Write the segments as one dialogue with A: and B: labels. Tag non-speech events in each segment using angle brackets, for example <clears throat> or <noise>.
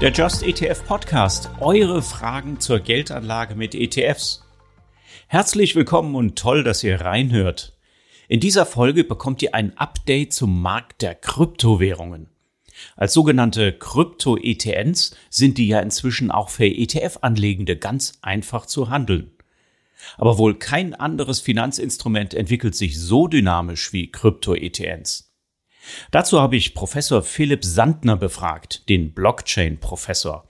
A: Der Just ETF Podcast. Eure Fragen zur Geldanlage mit ETFs. Herzlich willkommen und toll, dass ihr reinhört. In dieser Folge bekommt ihr ein Update zum Markt der Kryptowährungen. Als sogenannte Krypto-ETNs sind die ja inzwischen auch für ETF-Anlegende ganz einfach zu handeln. Aber wohl kein anderes Finanzinstrument entwickelt sich so dynamisch wie Krypto-ETNs. Dazu habe ich Professor Philipp Sandner befragt, den Blockchain-Professor.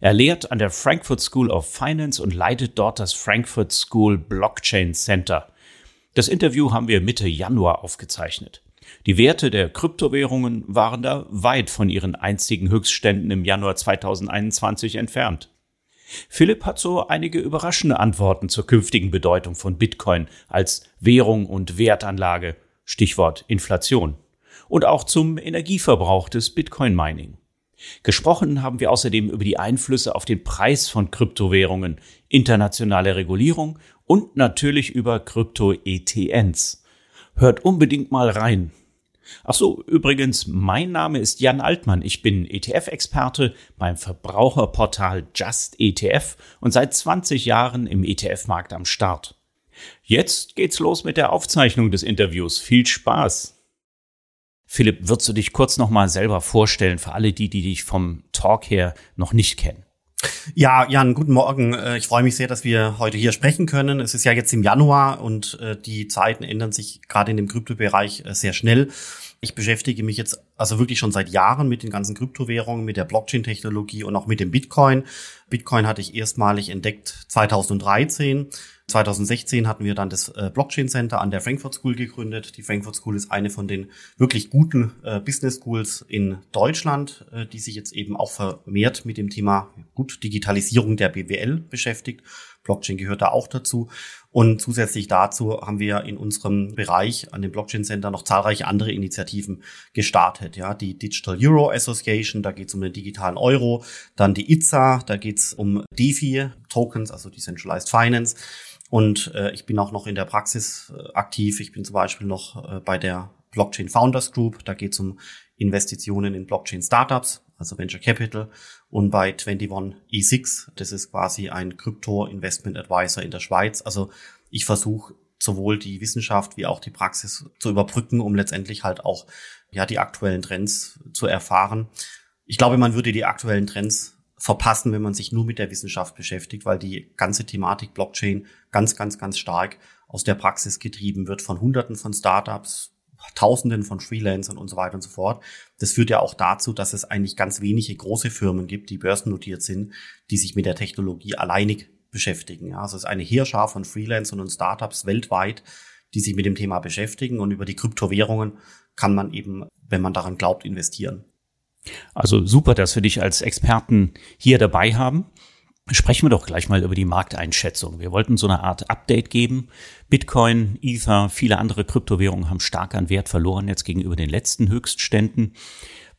A: Er lehrt an der Frankfurt School of Finance und leitet dort das Frankfurt School Blockchain Center. Das Interview haben wir Mitte Januar aufgezeichnet. Die Werte der Kryptowährungen waren da weit von ihren einstigen Höchstständen im Januar 2021 entfernt. Philipp hat so einige überraschende Antworten zur künftigen Bedeutung von Bitcoin als Währung und Wertanlage. Stichwort Inflation und auch zum Energieverbrauch des Bitcoin-Mining. Gesprochen haben wir außerdem über die Einflüsse auf den Preis von Kryptowährungen, internationale Regulierung und natürlich über Krypto-ETNs. Hört unbedingt mal rein. Ach so, übrigens, mein Name ist Jan Altmann. Ich bin ETF-Experte beim Verbraucherportal Just ETF und seit 20 Jahren im ETF-Markt am Start. Jetzt geht's los mit der Aufzeichnung des Interviews. Viel Spaß! Philipp, würdest du dich kurz nochmal selber vorstellen für alle die, die dich vom Talk her noch nicht kennen?
B: Ja, Jan, guten Morgen. Äh, ich freue mich sehr, dass wir heute hier sprechen können. Es ist ja jetzt im Januar und äh, die Zeiten ändern sich gerade in dem Kryptobereich äh, sehr schnell. Ich beschäftige mich jetzt also wirklich schon seit Jahren mit den ganzen Kryptowährungen, mit der Blockchain-Technologie und auch mit dem Bitcoin. Bitcoin hatte ich erstmalig entdeckt 2013 2016 hatten wir dann das äh, Blockchain Center an der Frankfurt School gegründet. Die Frankfurt School ist eine von den wirklich guten äh, Business Schools in Deutschland, äh, die sich jetzt eben auch vermehrt mit dem Thema gut Digitalisierung der BWL beschäftigt. Blockchain gehört da auch dazu. Und zusätzlich dazu haben wir in unserem Bereich an dem Blockchain Center noch zahlreiche andere Initiativen gestartet. Ja, die Digital Euro Association, da geht es um den digitalen Euro. Dann die ITSA, da geht es um DeFi Tokens, also Decentralized Finance. Und äh, ich bin auch noch in der Praxis äh, aktiv. Ich bin zum Beispiel noch äh, bei der Blockchain Founders Group. Da geht es um Investitionen in Blockchain Startups, also Venture Capital. Und bei 21E6, das ist quasi ein Crypto Investment Advisor in der Schweiz. Also ich versuche sowohl die Wissenschaft wie auch die Praxis zu überbrücken, um letztendlich halt auch ja die aktuellen Trends zu erfahren. Ich glaube, man würde die aktuellen Trends verpassen, wenn man sich nur mit der Wissenschaft beschäftigt, weil die ganze Thematik Blockchain ganz, ganz, ganz stark aus der Praxis getrieben wird von Hunderten von Startups, Tausenden von Freelancern und so weiter und so fort. Das führt ja auch dazu, dass es eigentlich ganz wenige große Firmen gibt, die börsennotiert sind, die sich mit der Technologie alleinig beschäftigen. Ja, also es ist eine Heerschar von Freelancern und Startups weltweit, die sich mit dem Thema beschäftigen und über die Kryptowährungen kann man eben, wenn man daran glaubt, investieren.
A: Also super, dass wir dich als Experten hier dabei haben. Sprechen wir doch gleich mal über die Markteinschätzung. Wir wollten so eine Art Update geben. Bitcoin, Ether, viele andere Kryptowährungen haben stark an Wert verloren jetzt gegenüber den letzten Höchstständen.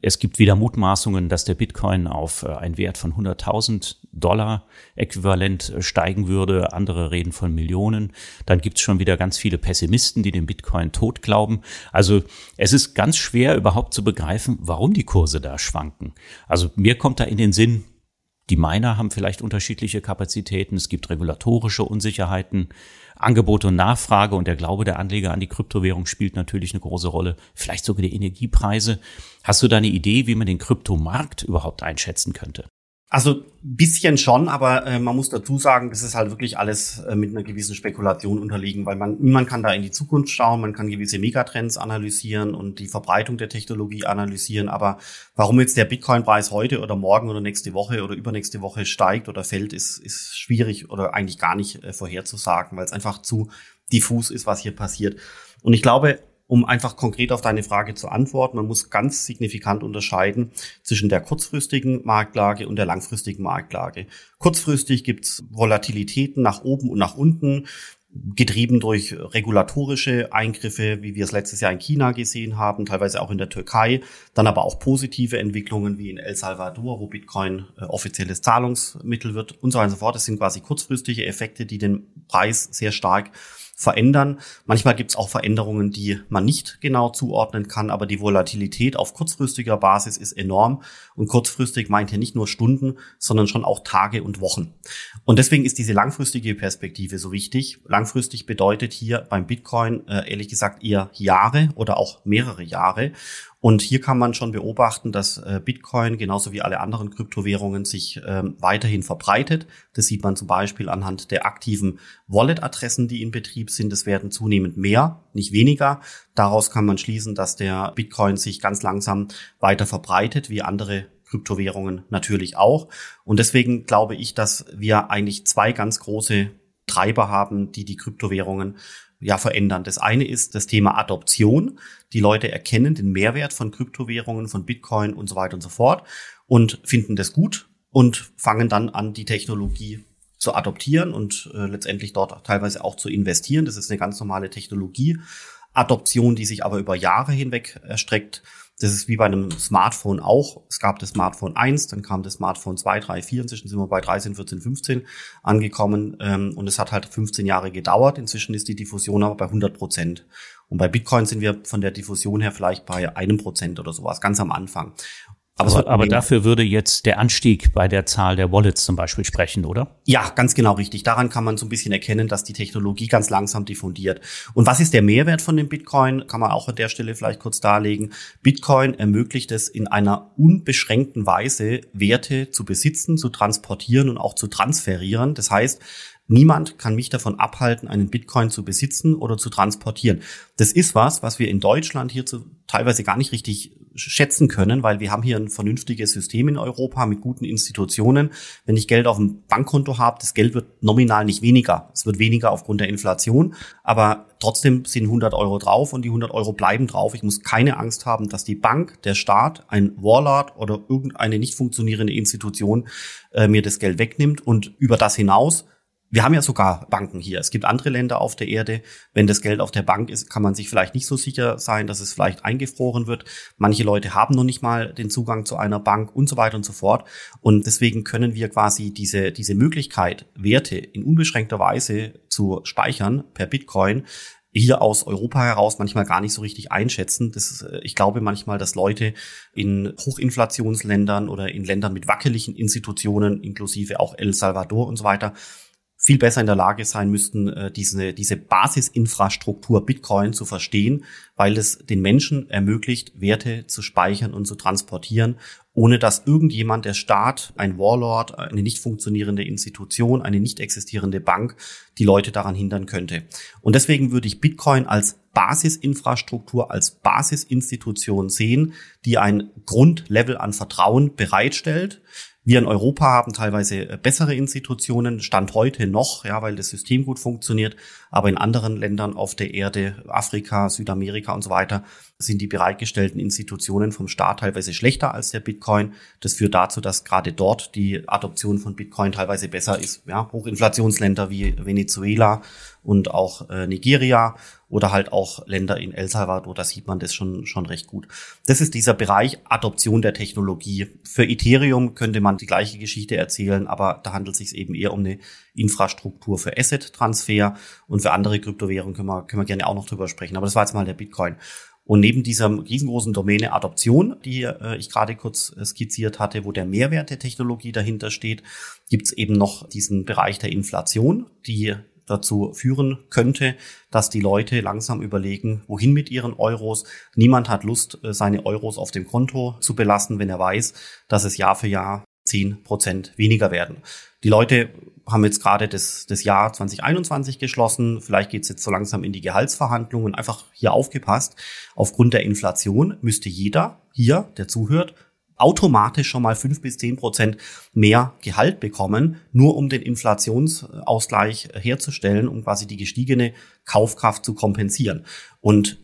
A: Es gibt wieder Mutmaßungen, dass der Bitcoin auf äh, einen Wert von 100.000 Dollar äquivalent äh, steigen würde. Andere reden von Millionen. Dann gibt es schon wieder ganz viele Pessimisten, die den Bitcoin tot glauben. Also es ist ganz schwer überhaupt zu begreifen, warum die Kurse da schwanken. Also mir kommt da in den Sinn, die Miner haben vielleicht unterschiedliche Kapazitäten. Es gibt regulatorische Unsicherheiten. Angebot und Nachfrage und der Glaube der Anleger an die Kryptowährung spielt natürlich eine große Rolle. Vielleicht sogar die Energiepreise. Hast du da eine Idee, wie man den Kryptomarkt überhaupt einschätzen könnte?
B: Also bisschen schon, aber äh, man muss dazu sagen, das ist halt wirklich alles äh, mit einer gewissen Spekulation unterliegen, weil man niemand kann da in die Zukunft schauen, man kann gewisse Megatrends analysieren und die Verbreitung der Technologie analysieren, aber warum jetzt der Bitcoin-Preis heute oder morgen oder nächste Woche oder übernächste Woche steigt oder fällt, ist, ist schwierig oder eigentlich gar nicht äh, vorherzusagen, weil es einfach zu diffus ist, was hier passiert. Und ich glaube, um einfach konkret auf deine Frage zu antworten, man muss ganz signifikant unterscheiden zwischen der kurzfristigen Marktlage und der langfristigen Marktlage. Kurzfristig gibt's Volatilitäten nach oben und nach unten, getrieben durch regulatorische Eingriffe, wie wir es letztes Jahr in China gesehen haben, teilweise auch in der Türkei, dann aber auch positive Entwicklungen wie in El Salvador, wo Bitcoin äh, offizielles Zahlungsmittel wird und so weiter und so fort. Das sind quasi kurzfristige Effekte, die den Preis sehr stark verändern. Manchmal gibt es auch Veränderungen, die man nicht genau zuordnen kann, aber die Volatilität auf kurzfristiger Basis ist enorm. Und kurzfristig meint hier nicht nur Stunden, sondern schon auch Tage und Wochen. Und deswegen ist diese langfristige Perspektive so wichtig. Langfristig bedeutet hier beim Bitcoin äh, ehrlich gesagt eher Jahre oder auch mehrere Jahre. Und hier kann man schon beobachten, dass äh, Bitcoin genauso wie alle anderen Kryptowährungen sich ähm, weiterhin verbreitet. Das sieht man zum Beispiel anhand der aktiven Wallet-Adressen, die in Betrieb sind. Es werden zunehmend mehr, nicht weniger. Daraus kann man schließen, dass der Bitcoin sich ganz langsam weiter verbreitet, wie andere Kryptowährungen natürlich auch. Und deswegen glaube ich, dass wir eigentlich zwei ganz große Treiber haben, die die Kryptowährungen ja verändern. Das eine ist das Thema Adoption. Die Leute erkennen den Mehrwert von Kryptowährungen, von Bitcoin und so weiter und so fort und finden das gut und fangen dann an, die Technologie zu adoptieren und äh, letztendlich dort teilweise auch zu investieren. Das ist eine ganz normale Technologieadoption, die sich aber über Jahre hinweg erstreckt. Das ist wie bei einem Smartphone auch. Es gab das Smartphone 1, dann kam das Smartphone 2, 3, 4, inzwischen sind wir bei 13, 14, 15 angekommen ähm, und es hat halt 15 Jahre gedauert. Inzwischen ist die Diffusion aber bei 100 Prozent. Und bei Bitcoin sind wir von der Diffusion her vielleicht bei einem Prozent oder sowas, ganz am Anfang.
A: Aber, aber dafür würde jetzt der Anstieg bei der Zahl der Wallets zum Beispiel sprechen, oder?
B: Ja, ganz genau richtig. Daran kann man so ein bisschen erkennen, dass die Technologie ganz langsam diffundiert. Und was ist der Mehrwert von dem Bitcoin? Kann man auch an der Stelle vielleicht kurz darlegen. Bitcoin ermöglicht es in einer unbeschränkten Weise, Werte zu besitzen, zu transportieren und auch zu transferieren. Das heißt, Niemand kann mich davon abhalten, einen Bitcoin zu besitzen oder zu transportieren. Das ist was, was wir in Deutschland hierzu teilweise gar nicht richtig schätzen können, weil wir haben hier ein vernünftiges System in Europa mit guten Institutionen. Wenn ich Geld auf dem Bankkonto habe, das Geld wird nominal nicht weniger. Es wird weniger aufgrund der Inflation, aber trotzdem sind 100 Euro drauf und die 100 Euro bleiben drauf. Ich muss keine Angst haben, dass die Bank, der Staat, ein Warlord oder irgendeine nicht funktionierende Institution äh, mir das Geld wegnimmt und über das hinaus wir haben ja sogar Banken hier. Es gibt andere Länder auf der Erde. Wenn das Geld auf der Bank ist, kann man sich vielleicht nicht so sicher sein, dass es vielleicht eingefroren wird. Manche Leute haben noch nicht mal den Zugang zu einer Bank und so weiter und so fort. Und deswegen können wir quasi diese, diese Möglichkeit, Werte in unbeschränkter Weise zu speichern per Bitcoin, hier aus Europa heraus manchmal gar nicht so richtig einschätzen. Das ist, äh, ich glaube manchmal, dass Leute in Hochinflationsländern oder in Ländern mit wackeligen Institutionen, inklusive auch El Salvador und so weiter, viel besser in der Lage sein müssten, äh, diese, diese Basisinfrastruktur Bitcoin zu verstehen, weil es den Menschen ermöglicht, Werte zu speichern und zu transportieren, ohne dass irgendjemand, der Staat, ein Warlord, eine nicht funktionierende Institution, eine nicht existierende Bank, die Leute daran hindern könnte. Und deswegen würde ich Bitcoin als Basisinfrastruktur, als Basisinstitution sehen, die ein Grundlevel an Vertrauen bereitstellt, wir in Europa haben teilweise äh, bessere Institutionen, Stand heute noch, ja, weil das System gut funktioniert. Aber in anderen Ländern auf der Erde, Afrika, Südamerika und so weiter, sind die bereitgestellten Institutionen vom Staat teilweise schlechter als der Bitcoin. Das führt dazu, dass gerade dort die Adoption von Bitcoin teilweise besser ist. Ja, Hochinflationsländer wie Venezuela und auch äh, Nigeria oder halt auch Länder in El Salvador, da sieht man das schon, schon recht gut. Das ist dieser Bereich Adoption der Technologie. Für Ethereum könnte man die gleiche Geschichte erzählen, aber da handelt es sich eben eher um eine Infrastruktur für Asset-Transfer und für andere Kryptowährungen können wir, können wir gerne auch noch drüber sprechen. Aber das war jetzt mal der Bitcoin. Und neben dieser riesengroßen Domäne Adoption, die äh, ich gerade kurz äh, skizziert hatte, wo der Mehrwert der Technologie dahinter steht, gibt es eben noch diesen Bereich der Inflation, die dazu führen könnte, dass die Leute langsam überlegen, wohin mit ihren Euros. Niemand hat Lust, äh, seine Euros auf dem Konto zu belassen, wenn er weiß, dass es Jahr für Jahr zehn Prozent weniger werden. Die Leute haben jetzt gerade das, das Jahr 2021 geschlossen. Vielleicht geht es jetzt so langsam in die Gehaltsverhandlungen. Einfach hier aufgepasst. Aufgrund der Inflation müsste jeder hier, der zuhört, automatisch schon mal fünf bis zehn Prozent mehr Gehalt bekommen, nur um den Inflationsausgleich herzustellen, um quasi die gestiegene Kaufkraft zu kompensieren. Und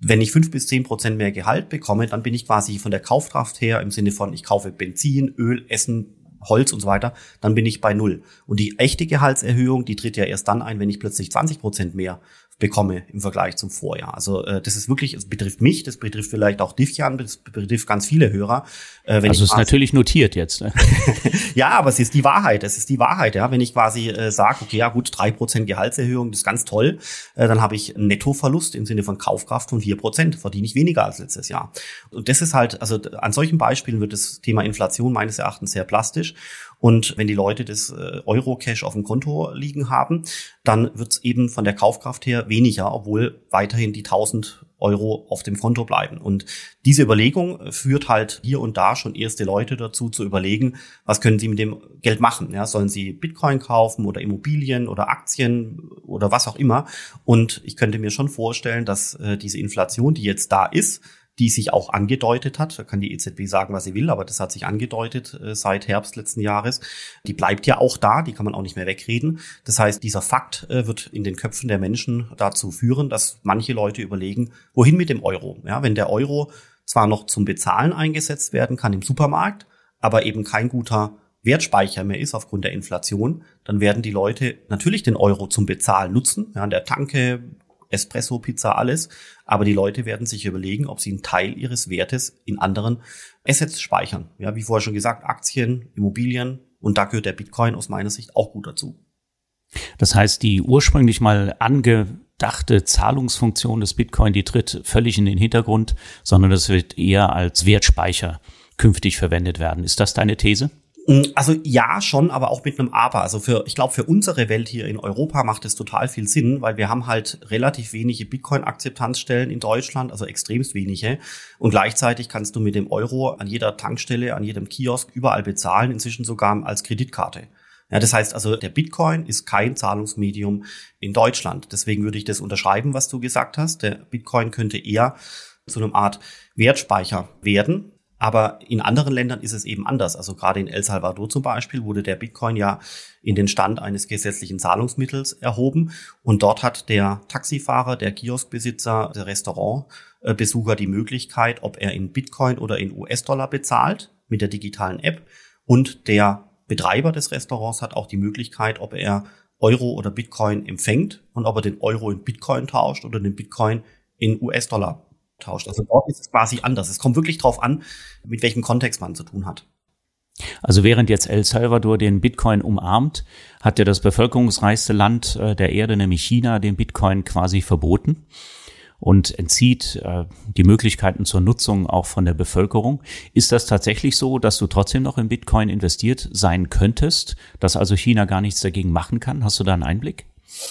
B: wenn ich fünf bis zehn Prozent mehr Gehalt bekomme, dann bin ich quasi von der Kaufkraft her im Sinne von, ich kaufe Benzin, Öl, Essen, Holz und so weiter, dann bin ich bei null. Und die echte Gehaltserhöhung, die tritt ja erst dann ein, wenn ich plötzlich 20 Prozent mehr bekomme im Vergleich zum Vorjahr. Also äh, das ist wirklich, es betrifft mich, das betrifft vielleicht auch Divjan, das betrifft ganz viele Hörer.
A: Äh, wenn also es ist natürlich notiert jetzt. Ne? <laughs>
B: ja, aber es ist die Wahrheit, es ist die Wahrheit. Ja, Wenn ich quasi äh, sage, okay, ja gut, drei Prozent Gehaltserhöhung, das ist ganz toll, äh, dann habe ich einen Nettoverlust im Sinne von Kaufkraft von vier Prozent, verdiene ich weniger als letztes Jahr. Und das ist halt, also an solchen Beispielen wird das Thema Inflation meines Erachtens sehr plastisch. Und wenn die Leute das äh, Euro-Cash auf dem Konto liegen haben, dann wird es eben von der Kaufkraft her weniger, obwohl weiterhin die 1000 Euro auf dem Konto bleiben. Und diese Überlegung führt halt hier und da schon erste Leute dazu zu überlegen, was können sie mit dem Geld machen? Ja, sollen sie Bitcoin kaufen oder Immobilien oder Aktien oder was auch immer? Und ich könnte mir schon vorstellen, dass äh, diese Inflation, die jetzt da ist, die sich auch angedeutet hat. Da kann die EZB sagen, was sie will, aber das hat sich angedeutet äh, seit Herbst letzten Jahres. Die bleibt ja auch da, die kann man auch nicht mehr wegreden. Das heißt, dieser Fakt äh, wird in den Köpfen der Menschen dazu führen, dass manche Leute überlegen, wohin mit dem Euro? Ja, wenn der Euro zwar noch zum Bezahlen eingesetzt werden kann im Supermarkt, aber eben kein guter Wertspeicher mehr ist aufgrund der Inflation, dann werden die Leute natürlich den Euro zum Bezahlen nutzen. Ja, der Tanke, Espresso, Pizza, alles. Aber die Leute werden sich überlegen, ob sie einen Teil ihres Wertes in anderen Assets speichern. Ja, wie vorher schon gesagt, Aktien, Immobilien. Und da gehört der Bitcoin aus meiner Sicht auch gut dazu.
A: Das heißt, die ursprünglich mal angedachte Zahlungsfunktion des Bitcoin, die tritt völlig in den Hintergrund, sondern das wird eher als Wertspeicher künftig verwendet werden. Ist das deine These?
B: Mm, also ja, schon, aber auch mit einem Aber. Also für, ich glaube, für unsere Welt hier in Europa macht es total viel Sinn, weil wir haben halt relativ wenige Bitcoin-Akzeptanzstellen in Deutschland, also extremst wenige. Und gleichzeitig kannst du mit dem Euro an jeder Tankstelle, an jedem Kiosk überall bezahlen, inzwischen sogar als Kreditkarte. Ja, das heißt also, der Bitcoin ist kein Zahlungsmedium in Deutschland. Deswegen würde ich das unterschreiben, was du gesagt hast. Der Bitcoin könnte eher zu einem Art Wertspeicher werden. Aber in anderen Ländern ist es eben anders. Also gerade in El Salvador zum Beispiel wurde der Bitcoin ja in den Stand eines gesetzlichen Zahlungsmittels erhoben. Und dort hat der Taxifahrer, der Kioskbesitzer, der Restaurantbesucher die Möglichkeit, ob er in Bitcoin oder in US-Dollar bezahlt mit der digitalen App. Und der Betreiber des Restaurants hat auch die Möglichkeit, ob er Euro oder Bitcoin empfängt und ob er den Euro in Bitcoin tauscht oder den Bitcoin in US-Dollar tauscht. Also dort ist es quasi anders. Es kommt wirklich drauf an, mit welchem Kontext man zu tun hat.
A: Also während jetzt El Salvador den Bitcoin umarmt, hat ja das bevölkerungsreichste Land äh, der Erde, nämlich China, den Bitcoin quasi verboten und entzieht äh, die Möglichkeiten zur Nutzung auch von der Bevölkerung. Ist das tatsächlich so, dass du trotzdem noch in Bitcoin investiert sein könntest, dass also China gar nichts dagegen machen kann? Hast du da einen Einblick?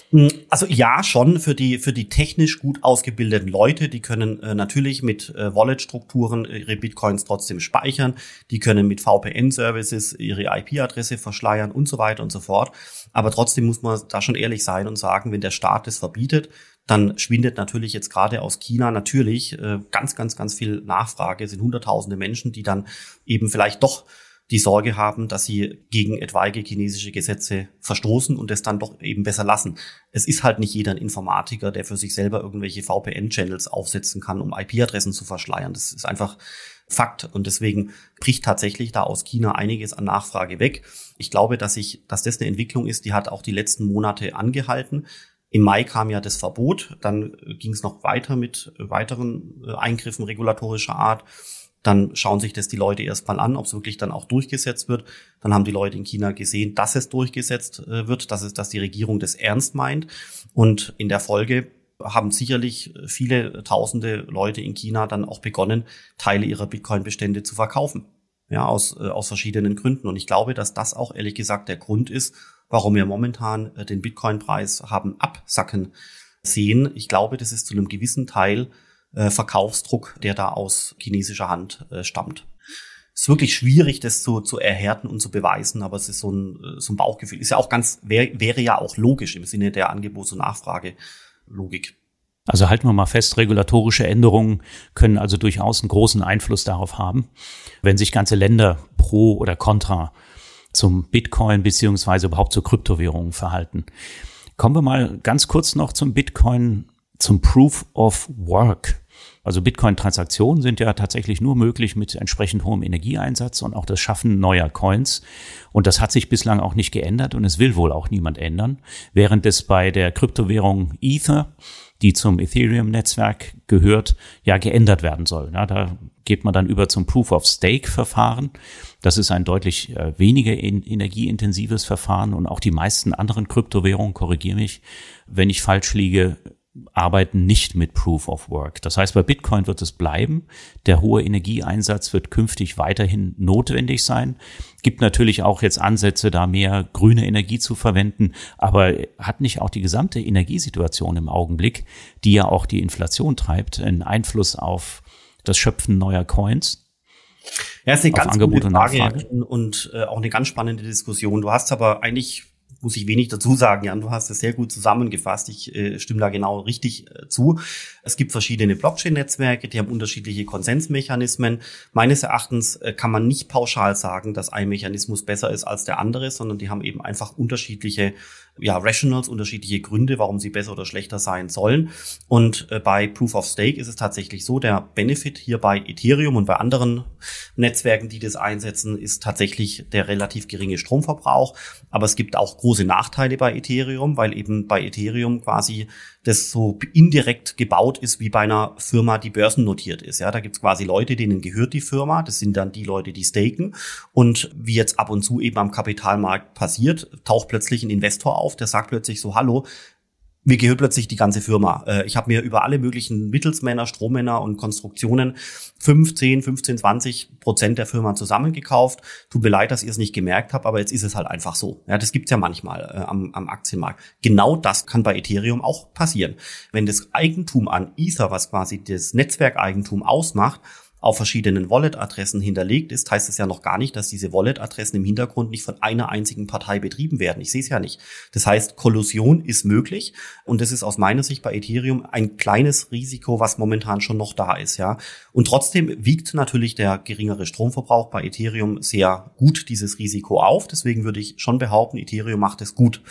B: Hm, also ja, schon für die für die technisch gut ausgebildeten Leute, die können äh, natürlich mit äh, Wallet-Strukturen ihre Bitcoins trotzdem speichern, die können mit VPN-Services ihre IP-Adresse verschleiern und so weiter und so fort. Aber trotzdem muss man da schon ehrlich sein und sagen, wenn der Staat es verbietet, dann schwindet natürlich jetzt gerade aus China natürlich äh, ganz, ganz, ganz viel Nachfrage. Es sind hunderttausende Menschen, die dann eben vielleicht doch die Sorge haben, dass sie gegen etwaige chinesische Gesetze verstoßen und es dann doch eben besser lassen. Es ist halt nicht jeder ein Informatiker, der für sich selber irgendwelche VPN-Channels aufsetzen kann, um IP-Adressen zu verschleiern. Das ist einfach Fakt. Und deswegen bricht tatsächlich da aus China einiges an Nachfrage weg. Ich glaube, dass ich, dass das eine Entwicklung ist, die hat auch die letzten Monate angehalten. Im Mai kam ja das Verbot, dann ging es noch weiter mit weiteren äh, Eingriffen regulatorischer Art dann schauen sich das die Leute erstmal an, ob es wirklich dann auch durchgesetzt wird. Dann haben die Leute in China gesehen, dass es durchgesetzt äh, wird, dass es, dass die Regierung das ernst meint. Und in der Folge haben sicherlich viele tausende Leute in China dann auch begonnen, Teile ihrer Bitcoin-Bestände zu verkaufen. Ja, aus, äh, aus verschiedenen Gründen. Und ich glaube, dass das auch ehrlich gesagt der Grund ist, warum wir momentan äh, den Bitcoin-Preis haben absacken sehen. Ich glaube, das ist zu einem gewissen Teil äh, Verkaufsdruck, der da aus chinesischer Hand äh, stammt. Es ist wirklich schwierig, das zu, zu erhärten und zu beweisen, aber es ist so ein, äh, so ein Bauchgefühl. Ist ja auch ganz, wär, wäre ja auch logisch im Sinne der Angebots- und Nachfrage-Logik.
A: Also halten wir mal fest, regulatorische Änderungen können also durchaus einen großen Einfluss darauf haben, wenn sich ganze Länder pro oder contra zum Bitcoin beziehungsweise überhaupt zur Kryptowährungen verhalten. Kommen wir mal ganz kurz noch zum Bitcoin zum Proof of Work. Also Bitcoin-Transaktionen sind ja tatsächlich nur möglich mit entsprechend hohem Energieeinsatz und auch das Schaffen neuer Coins. Und das hat sich bislang auch nicht geändert und es will wohl auch niemand ändern. Während es bei der Kryptowährung Ether, die zum Ethereum-Netzwerk gehört, ja geändert werden soll. Ja, da geht man dann über zum Proof-of-Stake-Verfahren. Das ist ein deutlich äh, weniger in, energieintensives Verfahren und auch die meisten anderen Kryptowährungen, korrigiere mich, wenn ich falsch liege, arbeiten nicht mit Proof of Work. Das heißt, bei Bitcoin wird es bleiben. Der hohe Energieeinsatz wird künftig weiterhin notwendig sein. Gibt natürlich auch jetzt Ansätze, da mehr grüne Energie zu verwenden, aber hat nicht auch die gesamte Energiesituation im Augenblick, die ja auch die Inflation treibt, einen Einfluss auf das Schöpfen neuer Coins?
B: Ja, ist eine ganz Angebot gute Frage und, und äh, auch eine ganz spannende Diskussion. Du hast aber eigentlich muss ich wenig dazu sagen, Jan. Du hast es sehr gut zusammengefasst. Ich äh, stimme da genau richtig äh, zu. Es gibt verschiedene Blockchain-Netzwerke, die haben unterschiedliche Konsensmechanismen. Meines Erachtens äh, kann man nicht pauschal sagen, dass ein Mechanismus besser ist als der andere, sondern die haben eben einfach unterschiedliche ja, Rationals, unterschiedliche Gründe, warum sie besser oder schlechter sein sollen. Und äh, bei Proof of Stake ist es tatsächlich so, der Benefit hier bei Ethereum und bei anderen Netzwerken, die das einsetzen, ist tatsächlich der relativ geringe Stromverbrauch. Aber es gibt auch große Nachteile bei Ethereum, weil eben bei Ethereum quasi das so indirekt gebaut ist wie bei einer Firma, die börsennotiert ist. Ja, da gibt's quasi Leute, denen gehört die Firma. Das sind dann die Leute, die staken. Und wie jetzt ab und zu eben am Kapitalmarkt passiert, taucht plötzlich ein Investor auf, der sagt plötzlich so, hallo, mir gehört plötzlich die ganze Firma. Äh, ich habe mir über alle möglichen Mittelsmänner, Strommänner und Konstruktionen 5, 10, 15, 20 Prozent der Firma zusammengekauft. Tut mir leid, dass ihr es nicht gemerkt habt, aber jetzt ist es halt einfach so. Ja, das gibt's ja manchmal äh, am, am Aktienmarkt. Genau das kann bei Ethereum auch passieren. Wenn das Eigentum an Ether, was quasi das Netzwerkeigentum ausmacht, auf verschiedenen Wallet-Adressen hinterlegt ist, heißt es ja noch gar nicht, dass diese Wallet-Adressen im Hintergrund nicht von einer einzigen Partei betrieben werden. Ich sehe es ja nicht. Das heißt, Kollusion ist möglich und das ist aus meiner Sicht bei Ethereum ein kleines Risiko, was momentan schon noch da ist, ja. Und trotzdem wiegt natürlich der geringere Stromverbrauch bei Ethereum sehr gut dieses Risiko auf. Deswegen würde ich schon behaupten, Ethereum macht es gut.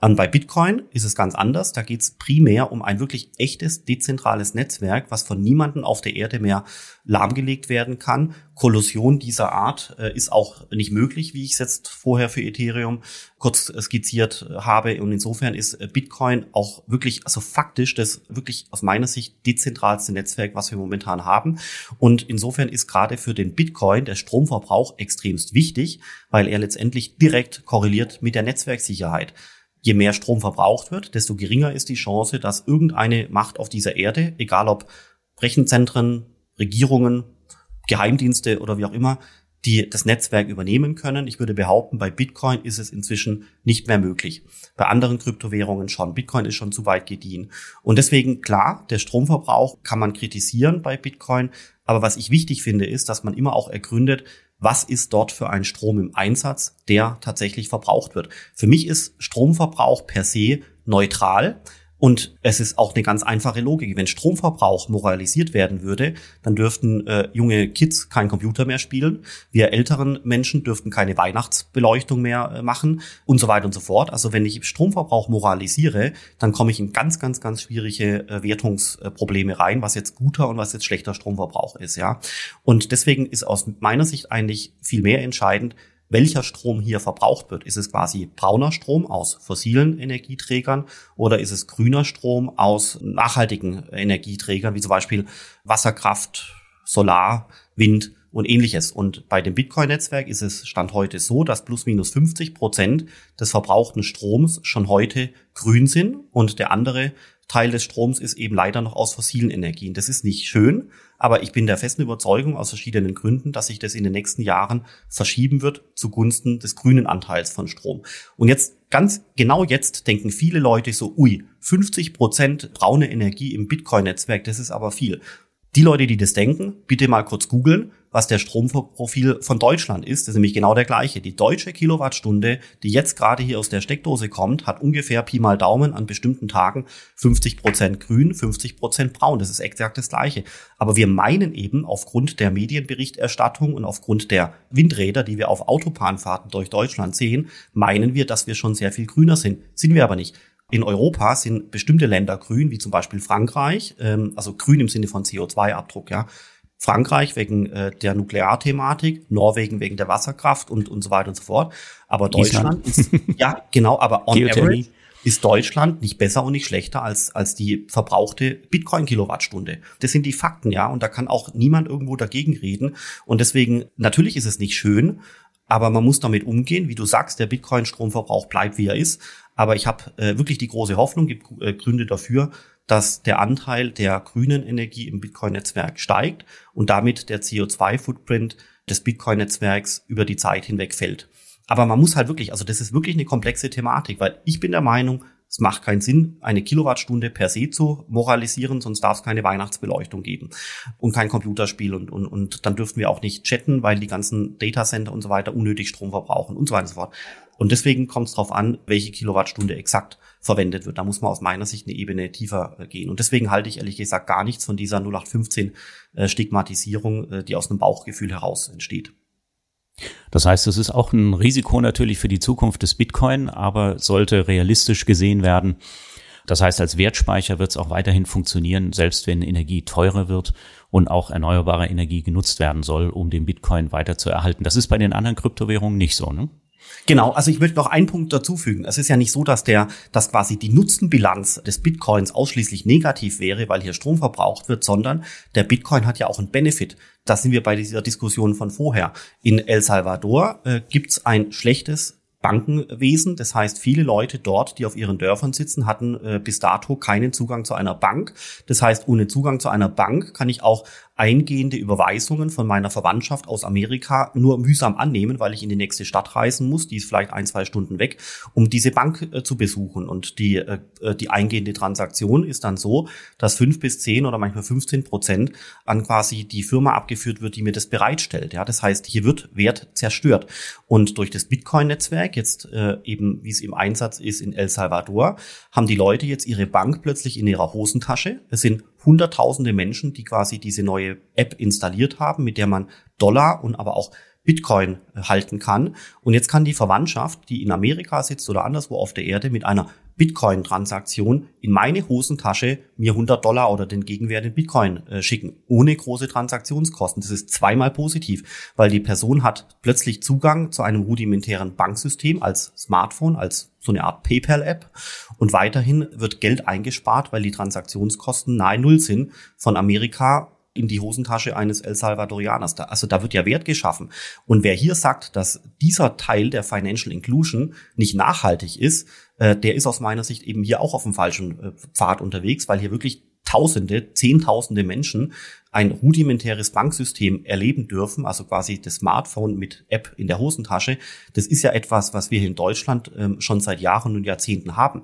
B: Und bei Bitcoin ist es ganz anders. Da geht es primär um ein wirklich echtes, dezentrales Netzwerk, was von niemandem auf der Erde mehr lahmgelegt werden kann. Kollusion dieser Art äh, ist auch nicht möglich, wie ich es jetzt vorher für Ethereum kurz skizziert habe. Und insofern ist äh, Bitcoin auch wirklich, also faktisch, das wirklich aus meiner Sicht dezentralste Netzwerk, was wir momentan haben. Und insofern ist gerade für den Bitcoin der Stromverbrauch extremst wichtig, weil er letztendlich direkt korreliert mit der Netzwerksicherheit je mehr Strom verbraucht wird, desto geringer ist die Chance, dass irgendeine Macht auf dieser Erde, egal ob Rechenzentren, Regierungen, Geheimdienste oder wie auch immer, die das Netzwerk übernehmen können. Ich würde behaupten, bei Bitcoin ist es inzwischen nicht mehr möglich. Bei anderen Kryptowährungen schon. Bitcoin ist schon zu weit gediehen. Und deswegen, klar, der Stromverbrauch kann man kritisieren bei Bitcoin. Aber was ich wichtig finde, ist, dass man immer auch ergründet, was ist dort für ein Strom im Einsatz, der tatsächlich verbraucht wird. Für mich ist Stromverbrauch per se neutral. Und es ist auch eine ganz einfache Logik. Wenn Stromverbrauch moralisiert werden würde, dann dürften äh, junge Kids kein Computer mehr spielen. Wir älteren Menschen dürften keine Weihnachtsbeleuchtung mehr äh, machen und so weiter und so fort. Also wenn ich Stromverbrauch moralisiere, dann komme ich in ganz, ganz, ganz schwierige äh, Wertungsprobleme rein, was jetzt guter und was jetzt schlechter Stromverbrauch ist. Ja. Und deswegen ist aus meiner Sicht eigentlich viel mehr entscheidend, welcher Strom hier verbraucht wird. Ist es quasi brauner Strom aus fossilen Energieträgern oder ist es grüner Strom aus nachhaltigen Energieträgern, wie zum Beispiel Wasserkraft, Solar, Wind und ähnliches. Und bei dem Bitcoin-Netzwerk ist es Stand heute so, dass plus minus 50 Prozent des verbrauchten Stroms schon heute grün sind und der andere Teil des Stroms ist eben leider noch aus fossilen Energien. Das ist nicht schön, aber ich bin der festen Überzeugung aus verschiedenen Gründen, dass sich das in den nächsten Jahren verschieben wird zugunsten des grünen Anteils von Strom. Und jetzt ganz genau jetzt denken viele Leute so, ui, 50 Prozent braune Energie im Bitcoin-Netzwerk, das ist aber viel. Die Leute, die das denken, bitte mal kurz googeln was der Stromprofil von Deutschland ist. Das ist nämlich genau der gleiche. Die deutsche Kilowattstunde, die jetzt gerade hier aus der Steckdose kommt, hat ungefähr Pi mal Daumen an bestimmten Tagen 50 Prozent grün, 50 Prozent braun. Das ist exakt das gleiche. Aber wir meinen eben aufgrund der Medienberichterstattung und aufgrund der Windräder, die wir auf Autobahnfahrten durch Deutschland sehen, meinen wir, dass wir schon sehr viel grüner sind. Sind wir aber nicht. In Europa sind bestimmte Länder grün, wie zum Beispiel Frankreich, ähm, also grün im Sinne von CO2-Abdruck, ja. Frankreich wegen äh, der Nuklearthematik, Norwegen wegen der Wasserkraft und, und so weiter und so fort. Aber Deutschland ist, <laughs> ja, genau, aber on average ist Deutschland nicht besser und nicht schlechter als, als die verbrauchte Bitcoin-Kilowattstunde. Das sind die Fakten, ja, und da kann auch niemand irgendwo dagegen reden. Und deswegen, natürlich ist es nicht schön, aber man muss damit umgehen. Wie du sagst, der Bitcoin-Stromverbrauch bleibt, wie er ist. Aber ich habe äh, wirklich die große Hoffnung, gibt äh, Gründe dafür, dass der Anteil der grünen Energie im Bitcoin-Netzwerk steigt und damit der CO2-Footprint des Bitcoin-Netzwerks über die Zeit hinweg fällt. Aber man muss halt wirklich, also das ist wirklich eine komplexe Thematik, weil ich bin der Meinung, es macht keinen Sinn, eine Kilowattstunde per se zu moralisieren, sonst darf es keine Weihnachtsbeleuchtung geben und kein Computerspiel und, und, und dann dürften wir auch nicht chatten, weil die ganzen Datacenter und so weiter unnötig Strom verbrauchen und so weiter und so fort. Und deswegen kommt es darauf an, welche Kilowattstunde exakt verwendet wird. Da muss man aus meiner Sicht eine Ebene tiefer äh, gehen. Und deswegen halte ich ehrlich gesagt gar nichts von dieser 0815 äh, Stigmatisierung, äh, die aus einem Bauchgefühl heraus entsteht.
A: Das heißt, es ist auch ein Risiko natürlich für die Zukunft des Bitcoin, aber sollte realistisch gesehen werden. Das heißt, als Wertspeicher wird es auch weiterhin funktionieren, selbst wenn Energie teurer wird und auch erneuerbare Energie genutzt werden soll, um den Bitcoin weiter zu erhalten. Das ist bei den anderen Kryptowährungen nicht so, ne?
B: Genau, also ich möchte noch einen Punkt dazufügen. Es ist ja nicht so, dass der, dass quasi die Nutzenbilanz des Bitcoins ausschließlich negativ wäre, weil hier Strom verbraucht wird, sondern der Bitcoin hat ja auch einen Benefit. Da sind wir bei dieser Diskussion von vorher. In El Salvador äh, gibt's ein schlechtes Bankenwesen. Das heißt, viele Leute dort, die auf ihren Dörfern sitzen, hatten äh, bis dato keinen Zugang zu einer Bank. Das heißt, ohne Zugang zu einer Bank kann ich auch eingehende Überweisungen von meiner Verwandtschaft aus Amerika nur mühsam annehmen, weil ich in die nächste Stadt reisen muss, die ist vielleicht ein, zwei Stunden weg, um diese Bank äh, zu besuchen. Und die, äh, äh die eingehende Transaktion ist dann so, dass fünf bis zehn oder manchmal 15 Prozent an quasi die Firma abgeführt wird, die mir das bereitstellt. Ja, das heißt, hier wird Wert zerstört. Und durch das Bitcoin-Netzwerk, jetzt äh, eben wie es im Einsatz ist in El Salvador, haben die Leute jetzt ihre Bank plötzlich in ihrer Hosentasche. Es sind hunderttausende Menschen, die quasi diese neue App installiert haben, mit der man Dollar und aber auch Bitcoin äh, halten kann. Und jetzt kann die Verwandtschaft, die in Amerika sitzt oder anderswo auf der Erde, mit einer Bitcoin-Transaktion in meine Hosentasche mir 100 Dollar oder den Gegenwert in Bitcoin äh, schicken, ohne große Transaktionskosten. Das ist zweimal positiv, weil die Person hat plötzlich Zugang zu einem rudimentären Banksystem als Smartphone, als so eine Art PayPal-App. Und weiterhin wird Geld eingespart, weil die Transaktionskosten nahe Null sind von Amerika in die Hosentasche eines El Salvadorianers. Also da wird ja Wert geschaffen. Und wer hier sagt, dass dieser Teil der Financial Inclusion nicht nachhaltig ist, äh, der ist aus meiner Sicht eben hier auch auf dem falschen äh, Pfad unterwegs, weil hier wirklich Tausende, Zehntausende Menschen ein rudimentäres Banksystem erleben dürfen, also quasi das Smartphone mit App in der Hosentasche. Das ist ja etwas, was wir in Deutschland ähm, schon seit Jahren und Jahrzehnten haben.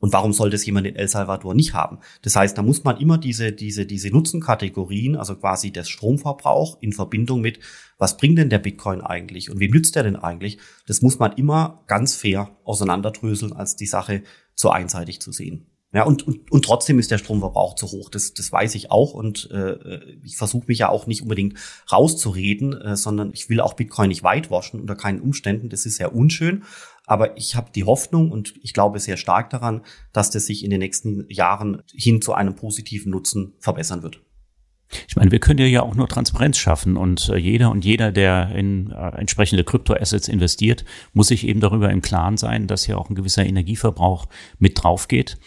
B: Und warum soll das jemand in El Salvador nicht haben? Das heißt, da muss man immer diese, diese, diese Nutzenkategorien, also quasi das Stromverbrauch in Verbindung mit, was bringt denn der Bitcoin eigentlich und wem nützt der denn eigentlich? Das muss man immer ganz fair auseinanderdröseln, als die Sache so einseitig zu sehen. Ja, und, und, und trotzdem ist der Stromverbrauch zu hoch. Das, das weiß ich auch. Und äh, ich versuche mich ja auch nicht unbedingt rauszureden, äh, sondern ich will auch Bitcoin nicht whitewaschen unter keinen Umständen. Das ist sehr unschön. Aber ich habe die Hoffnung und ich glaube sehr stark daran, dass das sich in den nächsten Jahren hin zu einem positiven Nutzen verbessern wird.
A: Ich meine, wir können ja auch nur Transparenz schaffen und äh, jeder und jeder, der in äh, entsprechende Kryptoassets investiert, muss sich eben darüber im Klaren sein, dass hier auch ein gewisser Energieverbrauch mit drauf geht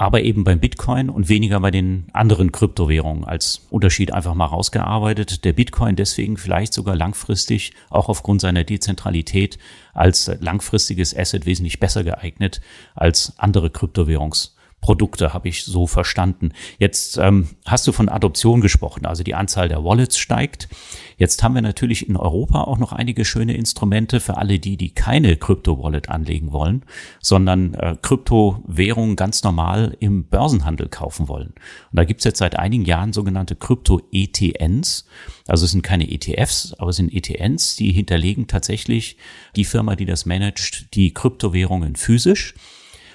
A: aber eben beim Bitcoin und weniger bei den anderen Kryptowährungen als Unterschied einfach mal rausgearbeitet. Der Bitcoin deswegen vielleicht sogar langfristig, auch aufgrund seiner Dezentralität, als langfristiges Asset wesentlich besser geeignet als andere Kryptowährungs Produkte, habe ich so verstanden. Jetzt ähm, hast du von Adoption gesprochen, also die Anzahl der Wallets steigt. Jetzt haben wir natürlich in Europa auch noch einige schöne Instrumente für alle die, die keine Krypto-Wallet anlegen wollen, sondern äh, Kryptowährungen ganz normal im Börsenhandel kaufen wollen. Und da gibt's jetzt seit einigen Jahren sogenannte Krypto-ETNs. Also es sind keine ETFs, aber es sind ETNs, die hinterlegen tatsächlich die Firma, die das managt, die Kryptowährungen physisch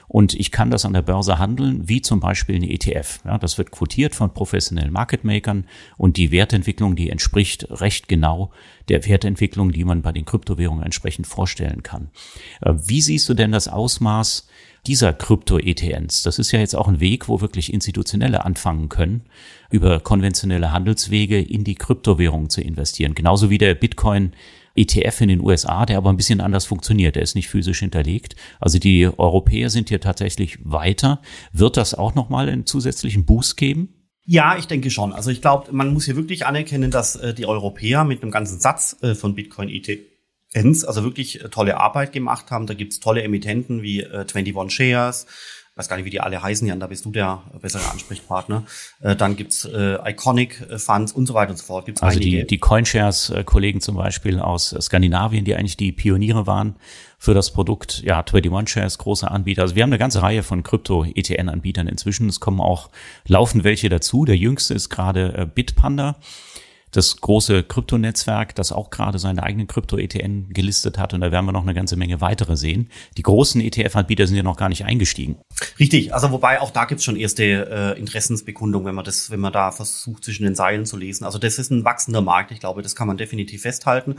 A: und ich kann das an der Börse handeln, wie zum Beispiel eine ETF. Ja, das wird quotiert von professionellen Market Makern und die Wertentwicklung, die entspricht recht genau der Wertentwicklung, die man bei den Kryptowährungen entsprechend vorstellen kann. Äh, wie siehst du denn das Ausmaß dieser Krypto-ETNs? Das ist ja jetzt auch ein Weg, wo wirklich Institutionelle anfangen können, über konventionelle Handelswege in die Kryptowährungen zu investieren. Genauso wie der Bitcoin ETF in den USA, der aber ein bisschen anders funktioniert. Der ist nicht physisch hinterlegt. Also die Europäer sind hier tatsächlich weiter. Wird das auch nochmal einen zusätzlichen Boost geben?
B: Ja, ich denke schon. Also ich glaube, man muss hier wirklich anerkennen, dass äh, die Europäer mit einem ganzen Satz äh, von Bitcoin ETNs also wirklich äh, tolle Arbeit gemacht haben. Da gibt's tolle Emittenten wie äh, 21 Shares, weiß gar nicht, wie die alle heißen, Jan, da bist du der bessere Ansprechpartner. Äh, dann gibt's äh, Iconic äh, Funds und so weiter und so fort.
A: Gibt's also einige. die, die Coinshares-Kollegen zum Beispiel aus Skandinavien, die eigentlich die Pioniere waren für das Produkt. Ja, 21 Shares, große Anbieter. Also wir haben eine ganze Reihe von Krypto-ETN-Anbietern inzwischen. Es kommen auch laufend welche dazu. Der jüngste ist gerade äh, Bitpanda das große Kryptonetzwerk, das auch gerade seine eigenen Krypto-ETN gelistet hat. Und da werden wir noch eine ganze Menge weitere sehen. Die großen ETF-Anbieter sind ja noch gar nicht eingestiegen.
B: Richtig, also wobei auch da gibt's schon erste äh, Interessensbekundungen, wenn man das, wenn man da versucht, zwischen den Zeilen zu lesen. Also das ist ein wachsender Markt, ich glaube, das kann man definitiv festhalten.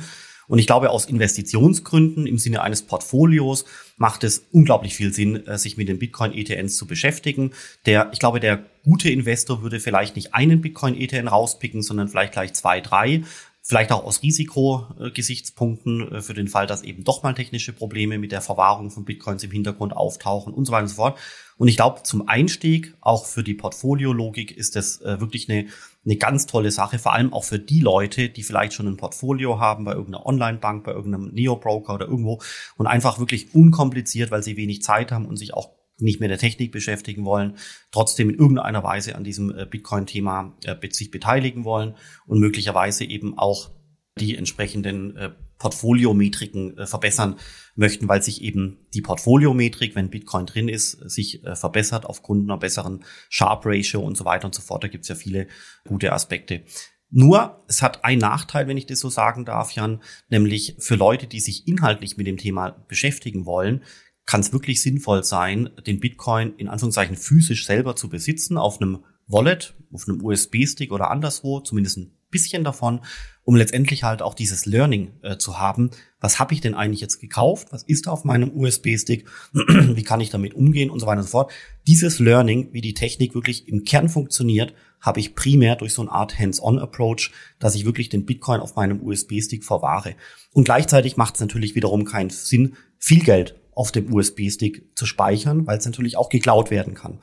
B: Und ich glaube, aus Investitionsgründen im Sinne eines Portfolios macht es unglaublich viel Sinn, äh, sich mit den Bitcoin-ETNs zu beschäftigen. Der, ich glaube, der gute Investor würde vielleicht nicht einen Bitcoin-ETN rauspicken, sondern vielleicht gleich zwei, drei. Vielleicht auch aus Risikogesichtspunkten äh, für den Fall, dass eben doch mal technische Probleme mit der Verwahrung von Bitcoins im Hintergrund auftauchen und so weiter und so fort. Und ich glaube, zum Einstieg, auch für die Portfoliologik, ist das äh, wirklich eine, eine ganz tolle Sache, vor allem auch für die Leute, die vielleicht schon ein Portfolio haben bei irgendeiner Online-Bank, bei irgendeinem Neo-Broker oder irgendwo und einfach wirklich unkompliziert, weil sie wenig Zeit haben und sich auch nicht mehr der Technik beschäftigen wollen, trotzdem in irgendeiner Weise an diesem äh, Bitcoin-Thema äh, sich beteiligen wollen und möglicherweise eben auch die entsprechenden äh, Portfoliometriken äh, verbessern möchten, weil sich eben die Portfoliometrik, wenn Bitcoin drin ist, sich äh, verbessert aufgrund einer besseren Sharp Ratio und so weiter und so fort. Da gibt es ja viele gute Aspekte. Nur, es hat einen Nachteil, wenn ich das so sagen darf, Jan, nämlich für Leute, die sich inhaltlich mit dem Thema beschäftigen wollen, kann es wirklich sinnvoll sein, den Bitcoin in Anführungszeichen physisch selber zu besitzen, auf einem Wallet, auf einem USB-Stick oder anderswo, zumindest ein bisschen davon, um letztendlich halt auch dieses Learning äh, zu haben. Was habe ich denn eigentlich jetzt gekauft? Was ist da auf meinem USB-Stick? <clears throat> wie kann ich damit umgehen und so weiter und so fort. Dieses Learning, wie die Technik wirklich im Kern funktioniert, habe ich primär durch so eine Art Hands-on-Approach, dass ich wirklich den Bitcoin auf meinem USB-Stick verwahre. Und gleichzeitig macht es natürlich wiederum keinen Sinn, viel Geld auf dem USB-Stick zu speichern, weil es natürlich auch geklaut werden kann.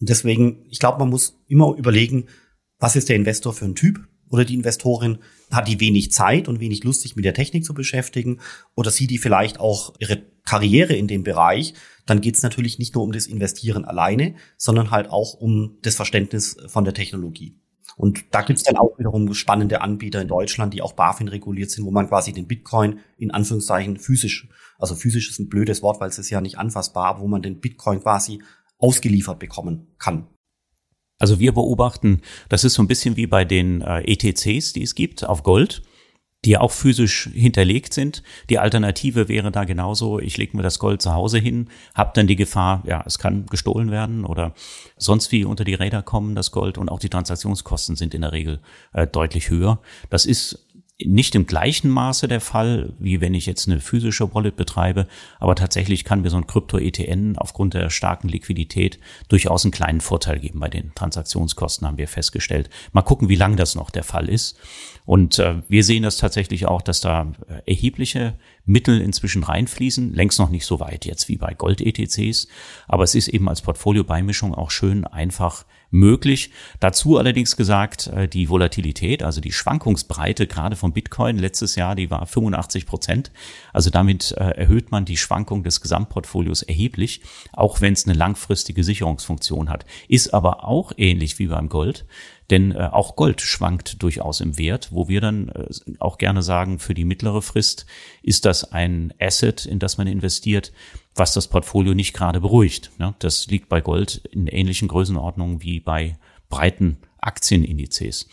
B: Und deswegen, ich glaube, man muss immer überlegen, was ist der Investor für ein Typ oder die Investorin? Hat die wenig Zeit und wenig Lust, sich mit der Technik zu beschäftigen? Oder sieht die vielleicht auch ihre Karriere in dem Bereich? Dann geht es natürlich nicht nur um das Investieren alleine, sondern halt auch um das Verständnis von der Technologie. Und da gibt's dann auch wiederum spannende Anbieter in Deutschland, die auch BaFin reguliert sind, wo man quasi den Bitcoin in Anführungszeichen physisch, also physisch ist ein blödes Wort, weil es ist ja nicht anfassbar, wo man den Bitcoin quasi ausgeliefert bekommen kann.
A: Also wir beobachten, das ist so ein bisschen wie bei den äh, ETCs, die es gibt auf Gold die auch physisch hinterlegt sind. Die Alternative wäre da genauso, ich lege mir das Gold zu Hause hin, habe dann die Gefahr, ja, es kann gestohlen werden oder sonst wie unter die Räder kommen, das Gold und auch die Transaktionskosten sind in der Regel äh, deutlich höher. Das ist nicht im gleichen Maße der Fall, wie wenn ich jetzt eine physische Wallet betreibe, aber tatsächlich kann mir so ein Krypto-ETN aufgrund der starken Liquidität durchaus einen kleinen Vorteil geben bei den Transaktionskosten, haben wir festgestellt. Mal gucken, wie lang das noch der Fall ist. Und äh, wir sehen das tatsächlich auch, dass da äh, erhebliche Mittel inzwischen reinfließen, längst noch nicht so weit jetzt wie bei Gold-ETCs, aber es ist eben als Portfolio-Beimischung auch schön einfach möglich. Dazu allerdings gesagt, äh, die Volatilität, also die Schwankungsbreite gerade von Bitcoin letztes Jahr, die war 85 Prozent. Also damit äh, erhöht man die Schwankung des Gesamtportfolios erheblich, auch wenn es eine langfristige Sicherungsfunktion hat. Ist aber auch ähnlich wie beim Gold. Denn äh, auch Gold schwankt durchaus im Wert, wo wir dann äh, auch gerne sagen, für die mittlere Frist ist das ein Asset, in das man investiert, was das Portfolio nicht gerade beruhigt. Ne? Das liegt bei Gold in ähnlichen Größenordnungen wie bei breiten Aktienindizes.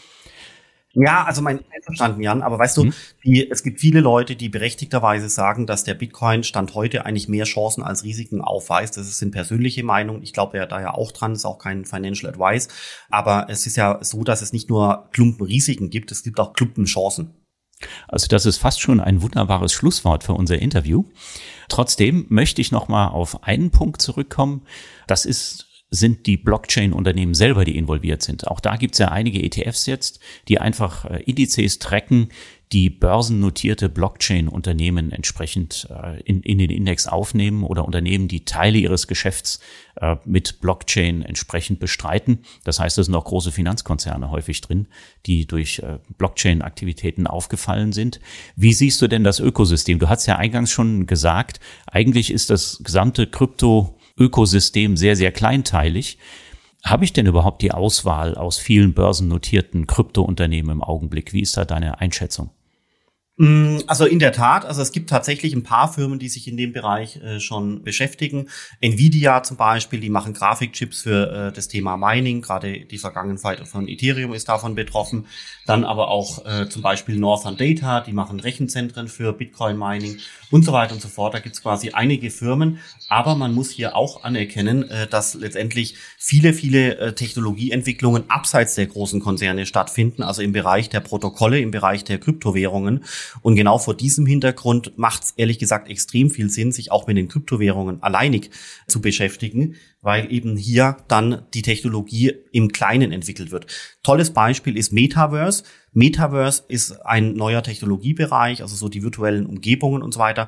B: Ja, also mein einverstanden, Jan, aber weißt du, hm? die, es gibt viele Leute, die berechtigterweise sagen, dass der Bitcoin Stand heute eigentlich mehr Chancen als Risiken aufweist. Das sind persönliche Meinungen. Ich glaube ja da ja auch dran, ist auch kein Financial Advice. Aber es ist ja so, dass es nicht nur Klumpen Risiken gibt, es gibt auch Klumpen Chancen.
A: Also das ist fast schon ein wunderbares Schlusswort für unser Interview. Trotzdem möchte ich noch mal auf einen Punkt zurückkommen. Das ist sind die Blockchain-Unternehmen selber, die involviert sind. Auch da gibt es ja einige ETFs jetzt, die einfach äh, Indizes tracken, die börsennotierte Blockchain-Unternehmen entsprechend äh, in, in den Index aufnehmen oder Unternehmen, die Teile ihres Geschäfts äh, mit Blockchain entsprechend bestreiten. Das heißt, es sind auch große Finanzkonzerne häufig drin, die durch Blockchain-Aktivitäten aufgefallen sind. Wie siehst du denn das Ökosystem? Du hast ja eingangs schon gesagt, eigentlich ist das gesamte Krypto-Ökosystem sehr, sehr kleinteilig. Habe ich denn überhaupt die Auswahl aus vielen börsennotierten Kryptounternehmen im Augenblick? Wie ist da deine Einschätzung?
B: Mm, also in der Tat, also es gibt tatsächlich ein paar Firmen, die sich in dem Bereich äh, schon beschäftigen. Nvidia zum Beispiel, die machen Grafikchips für äh, das Thema Mining. Gerade die Vergangenheit von Ethereum ist davon betroffen. Dann aber auch äh, zum Beispiel Northern Data, die machen Rechenzentren für Bitcoin Mining und so weiter und so fort. Da gibt es quasi einige Firmen. Aber man muss hier auch anerkennen, äh, dass letztendlich viele, viele äh, Technologieentwicklungen abseits der großen Konzerne stattfinden, also im Bereich der Protokolle, im Bereich der Kryptowährungen. Und genau vor diesem Hintergrund macht es ehrlich gesagt extrem viel Sinn, sich auch mit den Kryptowährungen alleinig zu beschäftigen, weil eben hier dann die Technologie im Kleinen entwickelt wird. Tolles Beispiel ist Metaverse. Metaverse ist ein neuer Technologiebereich, also so die virtuellen Umgebungen und so weiter.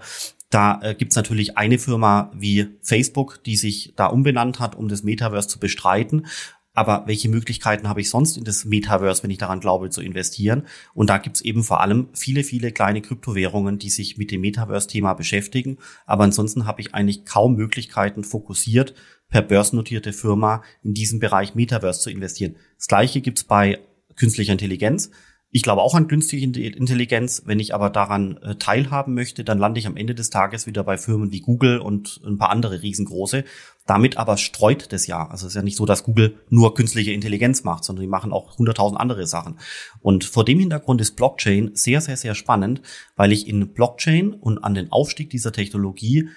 B: Da äh, gibt's natürlich eine Firma wie Facebook, die sich da umbenannt hat, um das Metaverse zu bestreiten. Aber welche Möglichkeiten habe ich sonst in das Metaverse, wenn ich daran glaube, zu investieren? Und da gibt's eben vor allem viele, viele kleine Kryptowährungen, die sich mit dem Metaverse-Thema beschäftigen. Aber ansonsten habe ich eigentlich kaum Möglichkeiten, fokussiert per börsennotierte Firma in diesem Bereich Metaverse zu investieren. Das gleiche gibt's bei künstlicher Intelligenz. Ich glaube auch an künstliche Intelligenz. Wenn ich aber daran äh, teilhaben möchte, dann lande ich am Ende des Tages wieder bei Firmen wie Google und ein paar andere riesengroße. Damit aber streut das ja. Also es ist ja nicht so, dass Google nur künstliche Intelligenz macht, sondern die machen auch hunderttausend andere Sachen. Und vor dem Hintergrund ist Blockchain sehr, sehr, sehr spannend, weil ich in Blockchain und an den Aufstieg dieser Technologie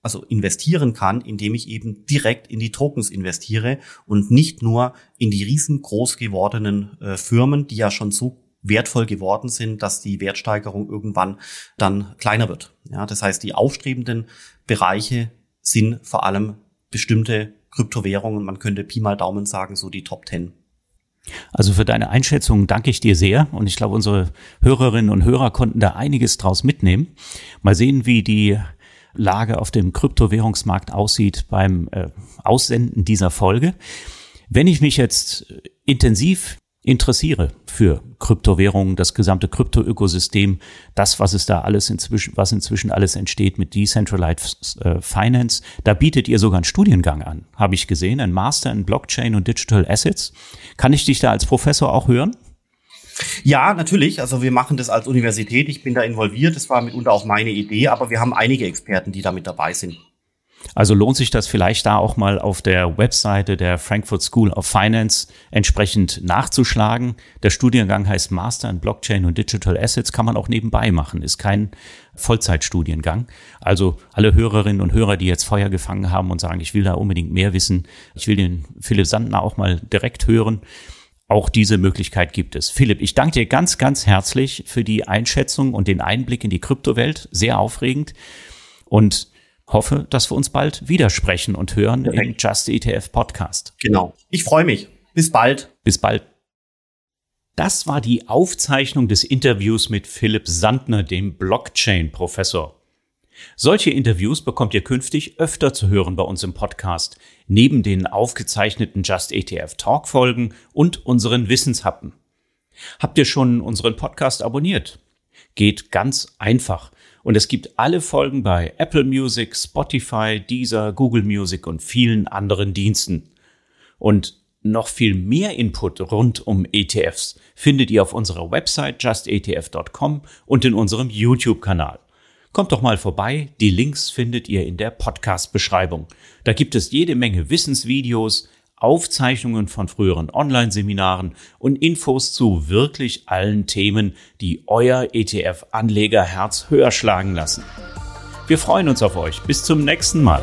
B: also investieren kann, indem ich eben direkt in die Tokens investiere und nicht nur in die riesengroß gewordenen äh, Firmen, die ja schon so wertvoll geworden sind, dass die Wertsteigerung irgendwann dann kleiner wird. Ja, das heißt, die aufstrebenden Bereiche sind vor allem bestimmte Kryptowährungen. Man könnte Pi mal Daumen sagen, so die Top 10.
A: Also für deine Einschätzung danke ich dir sehr und ich glaube, unsere Hörerinnen und Hörer konnten da einiges draus mitnehmen. Mal sehen, wie die Lage auf dem Kryptowährungsmarkt aussieht beim äh, Aussenden dieser Folge. Wenn ich mich jetzt intensiv interessiere für Kryptowährungen, das gesamte Kryptoökosystem, das, was es da alles inzwischen, was inzwischen alles entsteht mit Decentralized äh, Finance. Da bietet ihr sogar einen Studiengang an, habe ich gesehen, ein Master in Blockchain und Digital Assets. Kann ich dich da als Professor auch hören?
B: Ja, natürlich. Also wir machen das als Universität. Ich bin da involviert. Das war mitunter auch meine Idee, aber wir haben einige Experten, die da mit dabei sind.
A: Also lohnt sich das vielleicht da auch mal auf der Webseite der Frankfurt School of Finance entsprechend nachzuschlagen. Der Studiengang heißt Master in Blockchain und Digital Assets, kann man auch nebenbei machen, ist kein Vollzeitstudiengang. Also alle Hörerinnen und Hörer, die jetzt Feuer gefangen haben und sagen, ich will da unbedingt mehr wissen, ich will den Philipp Sandner auch mal direkt hören. Auch diese Möglichkeit gibt es. Philipp, ich danke dir ganz, ganz herzlich für die Einschätzung und den Einblick in die Kryptowelt. Sehr aufregend. Und hoffe, dass wir uns bald widersprechen und hören Perfekt. im Just ETF Podcast.
B: Genau. Ich freue mich. Bis bald.
A: Bis bald. Das war die Aufzeichnung des Interviews mit Philipp Sandner, dem Blockchain-Professor. Solche Interviews bekommt ihr künftig öfter zu hören bei uns im Podcast, neben den aufgezeichneten Just ETF Talk Folgen und unseren Wissenshappen. Habt ihr schon unseren Podcast abonniert? Geht ganz einfach. Und es gibt alle Folgen bei Apple Music, Spotify, Deezer, Google Music und vielen anderen Diensten. Und noch viel mehr Input rund um ETFs findet ihr auf unserer Website justetf.com und in unserem YouTube-Kanal. Kommt doch mal vorbei, die Links findet ihr in der Podcast-Beschreibung. Da gibt es jede Menge Wissensvideos, Aufzeichnungen von früheren Online-Seminaren und Infos zu wirklich allen Themen, die euer ETF-Anlegerherz höher schlagen lassen. Wir freuen uns auf euch. Bis zum nächsten Mal.